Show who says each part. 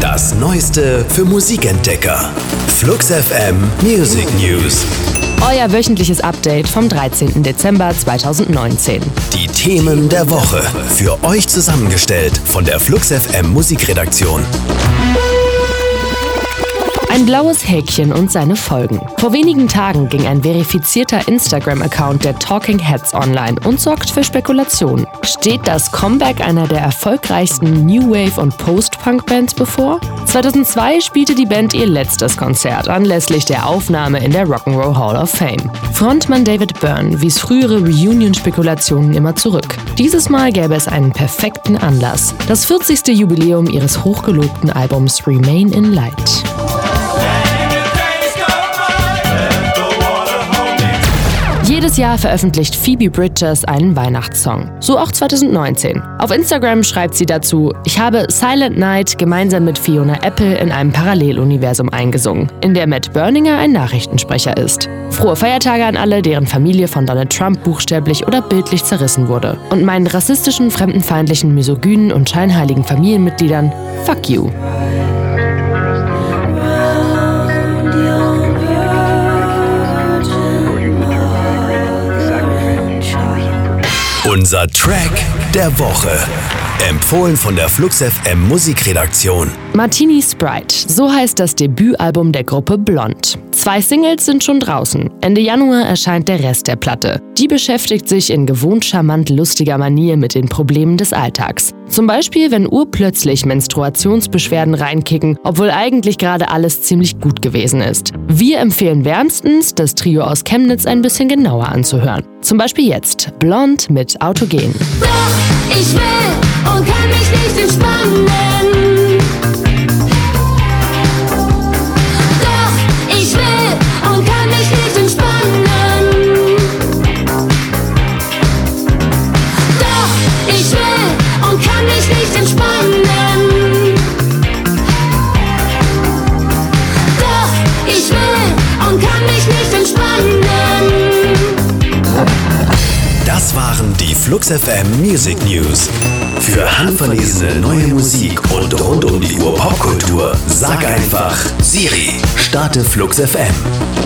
Speaker 1: Das Neueste für Musikentdecker. Flux FM Music News.
Speaker 2: Euer wöchentliches Update vom 13. Dezember 2019.
Speaker 1: Die Themen der Woche. Für euch zusammengestellt von der Flux FM Musikredaktion.
Speaker 2: Ein blaues Häkchen und seine Folgen. Vor wenigen Tagen ging ein verifizierter Instagram-Account der Talking Heads online und sorgt für Spekulationen. Steht das Comeback einer der erfolgreichsten New Wave- und Post-Punk-Bands bevor? 2002 spielte die Band ihr letztes Konzert anlässlich der Aufnahme in der Rock'n'Roll Hall of Fame. Frontmann David Byrne wies frühere Reunion-Spekulationen immer zurück. Dieses Mal gäbe es einen perfekten Anlass. Das 40. Jubiläum ihres hochgelobten Albums Remain in Light. Jedes Jahr veröffentlicht Phoebe Bridgers einen Weihnachtssong. So auch 2019. Auf Instagram schreibt sie dazu, ich habe Silent Night gemeinsam mit Fiona Apple in einem Paralleluniversum eingesungen, in der Matt Berninger ein Nachrichtensprecher ist. Frohe Feiertage an alle, deren Familie von Donald Trump buchstäblich oder bildlich zerrissen wurde. Und meinen rassistischen, fremdenfeindlichen, misogynen und scheinheiligen Familienmitgliedern, fuck you.
Speaker 1: Unser Track der Woche. Empfohlen von der Flux FM Musikredaktion.
Speaker 2: Martini Sprite, so heißt das Debütalbum der Gruppe Blond. Zwei Singles sind schon draußen. Ende Januar erscheint der Rest der Platte. Die beschäftigt sich in gewohnt charmant lustiger Manier mit den Problemen des Alltags. Zum Beispiel, wenn urplötzlich Menstruationsbeschwerden reinkicken, obwohl eigentlich gerade alles ziemlich gut gewesen ist. Wir empfehlen wärmstens, das Trio aus Chemnitz ein bisschen genauer anzuhören. Zum Beispiel jetzt Blond mit Autogen.
Speaker 3: Doch, ich will und kann mich nicht entspannen. Und kann mich nicht entspannen.
Speaker 1: Das waren die Flux FM Music News. Für handverlesene neue Musik und rund um die Uhr Popkultur, sag einfach Siri, starte Flux FM.